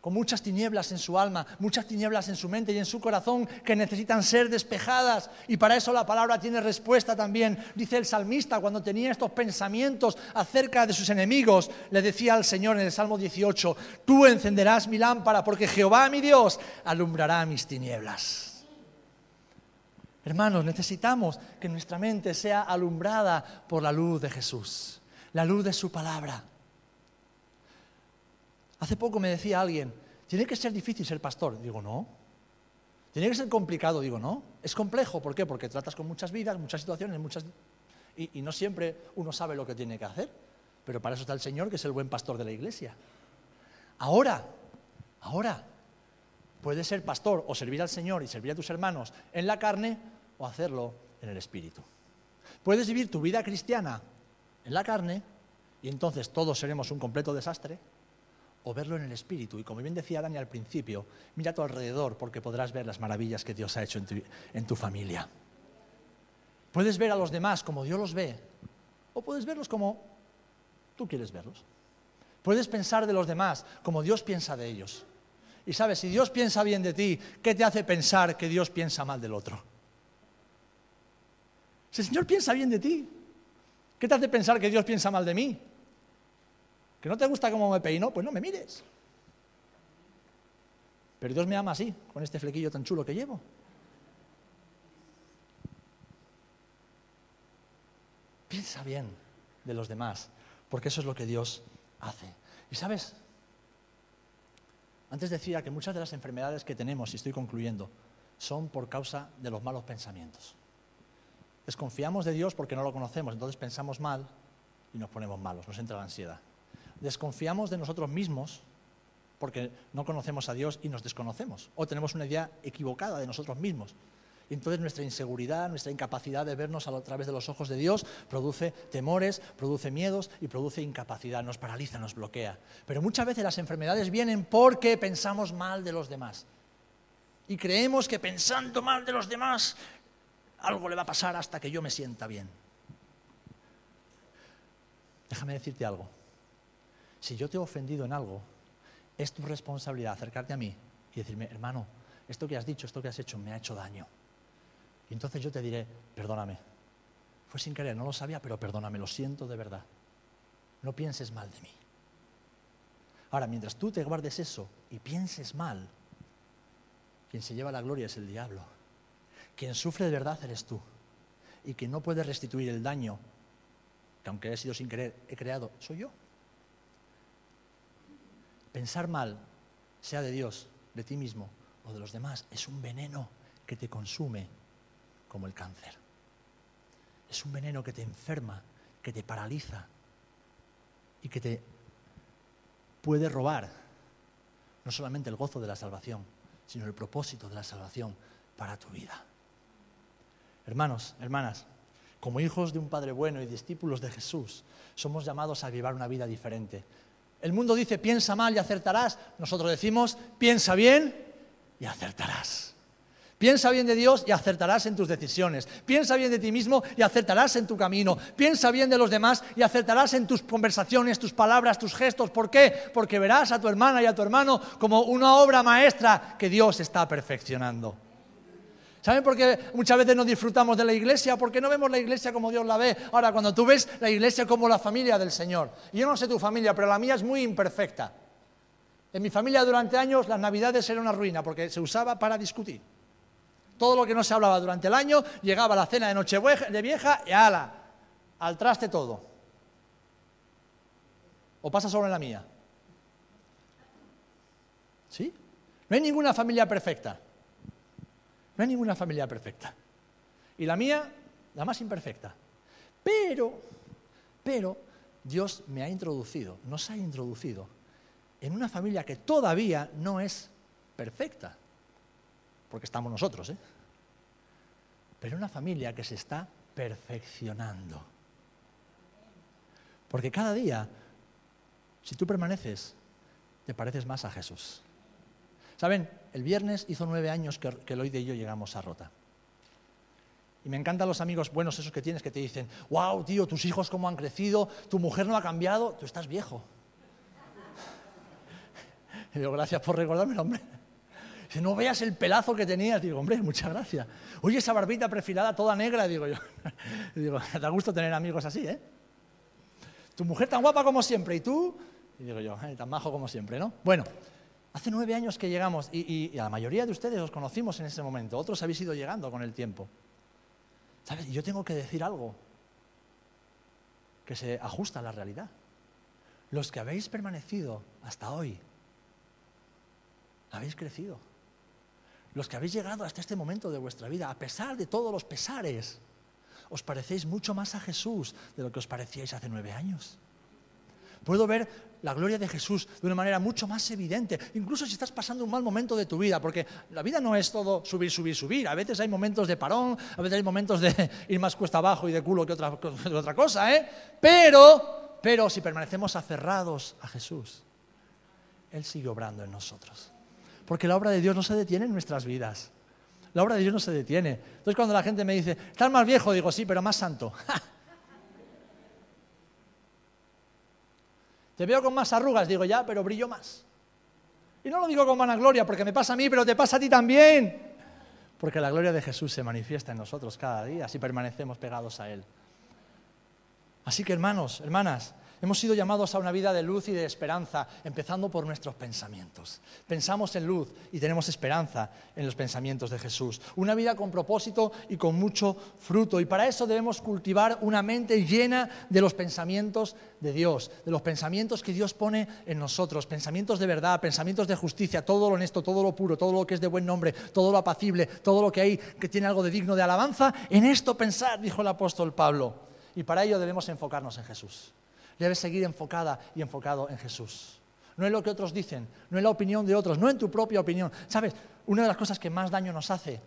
Con muchas tinieblas en su alma, muchas tinieblas en su mente y en su corazón que necesitan ser despejadas. Y para eso la palabra tiene respuesta también. Dice el salmista, cuando tenía estos pensamientos acerca de sus enemigos, le decía al Señor en el Salmo 18, tú encenderás mi lámpara porque Jehová mi Dios alumbrará mis tinieblas. Hermanos, necesitamos que nuestra mente sea alumbrada por la luz de Jesús, la luz de su palabra. Hace poco me decía alguien, tiene que ser difícil ser pastor. Digo, no. Tiene que ser complicado. Digo, no. Es complejo. ¿Por qué? Porque tratas con muchas vidas, muchas situaciones, muchas... Y, y no siempre uno sabe lo que tiene que hacer. Pero para eso está el Señor, que es el buen pastor de la iglesia. Ahora, ahora, puedes ser pastor o servir al Señor y servir a tus hermanos en la carne o hacerlo en el Espíritu. Puedes vivir tu vida cristiana en la carne y entonces todos seremos un completo desastre o verlo en el Espíritu. Y como bien decía Dani al principio, mira a tu alrededor porque podrás ver las maravillas que Dios ha hecho en tu, familia. Puedes ver a los demás como Dios los ve, o puedes verlos como tú quieres verlos. Puedes pensar de los demás como Dios piensa de ellos. Y sabes, si Dios piensa bien de ti, ¿qué te hace pensar que Dios piensa mal del otro? Si el Señor piensa bien de ti, ¿qué te hace pensar que Dios piensa mal de mí? ¿Que no te gusta cómo me peino? Pues no me mires. Pero Dios me ama así, con este flequillo tan chulo que llevo. Piensa bien de los demás, porque eso es lo que Dios hace. Y sabes, antes decía que muchas de las enfermedades que tenemos, y estoy concluyendo, son por causa de los malos pensamientos. Desconfiamos de Dios porque no lo conocemos, entonces pensamos mal y nos ponemos malos, nos entra la ansiedad desconfiamos de nosotros mismos porque no conocemos a Dios y nos desconocemos, o tenemos una idea equivocada de nosotros mismos. Entonces nuestra inseguridad, nuestra incapacidad de vernos a través de los ojos de Dios produce temores, produce miedos y produce incapacidad, nos paraliza, nos bloquea. Pero muchas veces las enfermedades vienen porque pensamos mal de los demás. Y creemos que pensando mal de los demás algo le va a pasar hasta que yo me sienta bien. Déjame decirte algo si yo te he ofendido en algo, es tu responsabilidad acercarte a mí y decirme, hermano, esto que has dicho, esto que has hecho me ha hecho daño. Y entonces yo te diré, perdóname. Fue sin querer, no lo sabía, pero perdóname, lo siento de verdad. No pienses mal de mí. Ahora, mientras tú te guardes eso y pienses mal, quien se lleva la gloria es el diablo. Quien sufre de verdad eres tú. Y quien no puede restituir el daño que aunque he sido sin querer, he creado, soy yo. Pensar mal, sea de Dios, de ti mismo o de los demás, es un veneno que te consume como el cáncer. Es un veneno que te enferma, que te paraliza y que te puede robar no solamente el gozo de la salvación, sino el propósito de la salvación para tu vida. Hermanos, hermanas, como hijos de un Padre bueno y discípulos de Jesús, somos llamados a vivir una vida diferente. El mundo dice, piensa mal y acertarás. Nosotros decimos, piensa bien y acertarás. Piensa bien de Dios y acertarás en tus decisiones. Piensa bien de ti mismo y acertarás en tu camino. Piensa bien de los demás y acertarás en tus conversaciones, tus palabras, tus gestos. ¿Por qué? Porque verás a tu hermana y a tu hermano como una obra maestra que Dios está perfeccionando. ¿Saben por qué muchas veces no disfrutamos de la iglesia? Porque no vemos la iglesia como Dios la ve. Ahora, cuando tú ves la iglesia como la familia del Señor, y yo no sé tu familia, pero la mía es muy imperfecta. En mi familia durante años las navidades eran una ruina porque se usaba para discutir. Todo lo que no se hablaba durante el año llegaba a la cena de Nochevieja de vieja y ala, al traste todo. ¿O pasa solo en la mía? ¿Sí? No hay ninguna familia perfecta. No hay ninguna familia perfecta. Y la mía, la más imperfecta. Pero, pero, Dios me ha introducido, nos ha introducido en una familia que todavía no es perfecta, porque estamos nosotros, ¿eh? Pero una familia que se está perfeccionando. Porque cada día, si tú permaneces, te pareces más a Jesús. Saben, el viernes hizo nueve años que, que Lloyd y yo llegamos a Rota. Y me encantan los amigos buenos esos que tienes que te dicen, wow, tío, tus hijos cómo han crecido, tu mujer no ha cambiado, tú estás viejo. [LAUGHS] Y digo, gracias por recordarme, hombre. Dice, no veas el pelazo que tenías. Digo, hombre, muchas gracias. Oye, esa barbita perfilada toda negra, digo yo. [LAUGHS] digo, da gusto tener amigos así, ¿eh? Tu mujer tan guapa como siempre, ¿y tú? Y digo yo, tan majo como siempre, ¿no? Bueno, Hace nueve años que llegamos y, a la mayoría de ustedes os conocimos en ese momento, otros habéis ido llegando con el tiempo. ¿Sabes? Yo tengo que decir algo que se ajusta a la realidad. Los que habéis permanecido hasta hoy, habéis crecido. Los que habéis llegado hasta este momento de vuestra vida, a pesar de todos los pesares, os parecéis mucho más a Jesús de lo que os parecíais hace nueve años. Puedo ver la gloria de Jesús de una manera mucho más evidente, incluso si estás pasando un mal momento de tu vida, porque la vida no es todo subir, subir, subir. A veces hay momentos de parón, a veces hay momentos de [LAUGHS] ir más cuesta abajo y de culo [LAUGHS] que otra, cosa, ¿eh? Pero, pero si permanecemos aferrados a Jesús, Él sigue obrando en nosotros. Porque la obra de Dios no se detiene en nuestras vidas. La obra de Dios no se detiene. Entonces cuando la gente me dice, estás más viejo, digo, sí, pero más santo. [LAUGHS] Te veo con más arrugas, digo ya, pero brillo más. Y no lo digo con vanagloria porque me pasa a mí, pero te pasa a ti también. Porque la gloria de Jesús se manifiesta en nosotros cada día si permanecemos pegados a Él. Así que hermanos, hermanas, Hemos sido llamados a una vida de luz y de esperanza, empezando por nuestros pensamientos. Pensamos en luz y tenemos esperanza en los pensamientos de Jesús. Una vida con propósito y con mucho fruto. Y para eso debemos cultivar una mente llena de los pensamientos de Dios, de los pensamientos que Dios pone en nosotros, pensamientos de verdad, pensamientos de justicia, todo lo honesto, todo lo puro, todo lo que es de buen nombre, todo lo apacible, todo lo que hay que tiene algo de digno de alabanza. En esto pensar, dijo el apóstol Pablo. Y para ello debemos enfocarnos en Jesús. Debes seguir enfocada y enfocado en Jesús. No es lo que otros dicen, no es la opinión de otros, no en tu propia opinión. ¿Sabes? Una de las cosas que más daño nos hace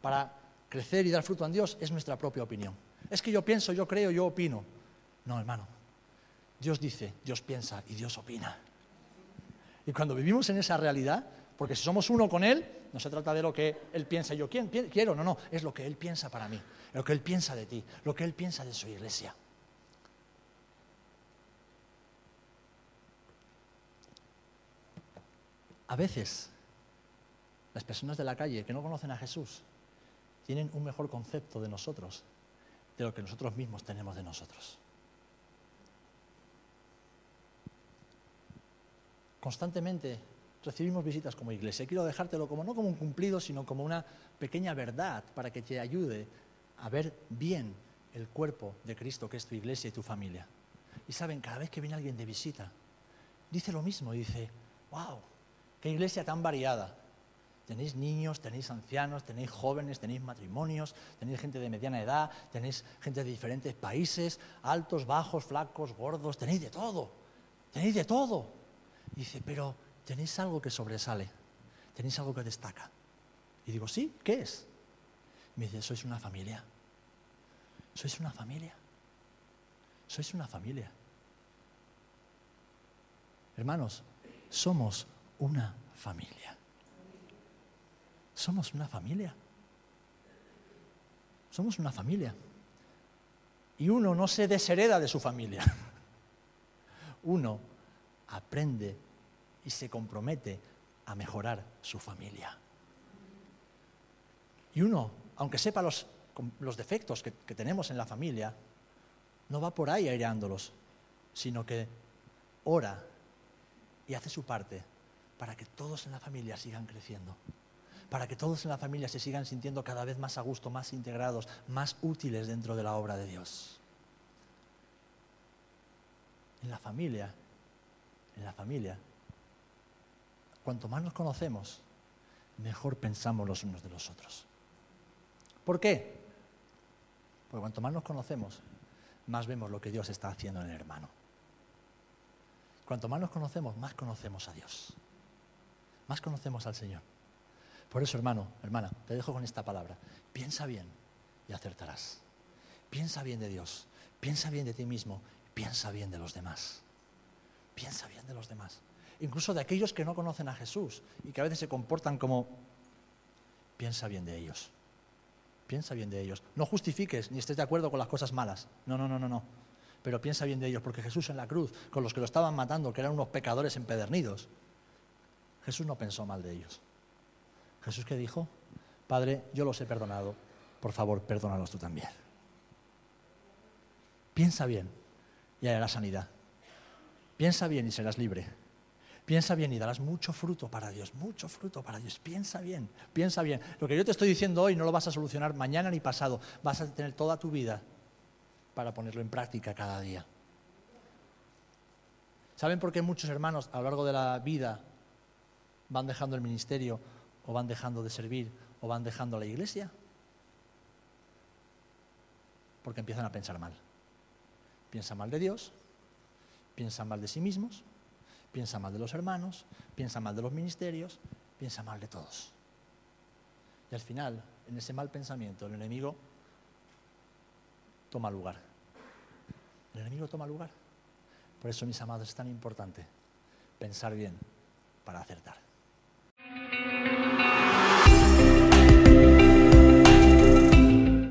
para crecer y dar fruto en Dios es nuestra propia opinión. Es que yo pienso, yo creo, yo opino. No, hermano. Dios dice, Dios piensa y Dios opina. Y cuando vivimos en esa realidad, porque si somos uno con Él, no se trata de lo que Él piensa y yo quiero, no, no, es lo que Él piensa para mí, lo que Él piensa de ti, lo que Él piensa de su iglesia. A veces, las personas de la calle que no conocen a Jesús tienen un mejor concepto de nosotros de lo que nosotros mismos tenemos de nosotros. Constantemente recibimos visitas como iglesia. Quiero dejártelo como no como un cumplido, sino como una pequeña verdad para que te ayude a ver bien el cuerpo de Cristo que es tu iglesia y tu familia. Y saben, cada vez que viene alguien de visita, dice lo mismo, dice, wow, qué iglesia tan variada. Tenéis niños, tenéis ancianos, tenéis jóvenes, tenéis matrimonios, tenéis gente de mediana edad, tenéis gente de diferentes países, altos, bajos, flacos, gordos, tenéis de todo, tenéis de todo. dice, pero tenéis algo que sobresale, tenéis algo que destaca. Y digo, sí, ¿qué es? me dice, sois una familia. Sois una familia. Sois una familia. Hermanos, somos una familia. Somos una familia. Somos una familia. Y uno no se deshereda de su familia. [LAUGHS] Uno aprende y se compromete a mejorar su familia. Y uno, aunque sepa los, defectos que, que tenemos en la familia, no va por ahí aireándolos, sino que ora y hace su parte para que todos en la familia sigan creciendo, para que todos en la familia se sigan sintiendo cada vez más a gusto, más integrados, más útiles dentro de la obra de Dios. En la familia, en la familia cuanto más nos conocemos, mejor pensamos los unos de los otros. ¿Por qué? Porque cuanto más nos conocemos, más vemos lo que Dios está haciendo en el hermano. Cuanto más nos conocemos, más conocemos a Dios. Más conocemos al Señor. Por eso, hermano, hermana, te dejo con esta palabra. Piensa bien y acertarás. Piensa bien de Dios. Piensa bien de ti mismo. Piensa bien de los demás. Piensa bien de los demás incluso de aquellos que no conocen a Jesús y que a veces se comportan como, piensa bien de ellos, piensa bien de ellos. No justifiques ni estés de acuerdo con las cosas malas. No, no, no, no, no. Pero piensa bien de ellos, porque Jesús en la cruz, con los que lo estaban matando, que eran unos pecadores empedernidos, Jesús no pensó mal de ellos. Jesús que dijo, Padre, yo los he perdonado, por favor, perdónalos tú también. Piensa bien y hará sanidad. Piensa bien y serás libre. Piensa bien y darás mucho fruto para Dios, mucho fruto para Dios. Piensa bien, piensa bien. Lo que yo te estoy diciendo hoy no lo vas a solucionar mañana ni pasado. Vas a tener toda tu vida para ponerlo en práctica cada día. ¿Saben por qué muchos hermanos a lo largo de la vida van dejando el ministerio o van dejando de servir o van dejando la iglesia? Porque empiezan a pensar mal. Piensan mal de Dios, piensan mal de sí mismos piensa mal de los hermanos, piensa mal de los ministerios, piensa mal de todos. Y al final, en ese mal pensamiento, el enemigo toma lugar. El enemigo toma lugar. Por eso, mis amados, es tan importante pensar bien para acertar.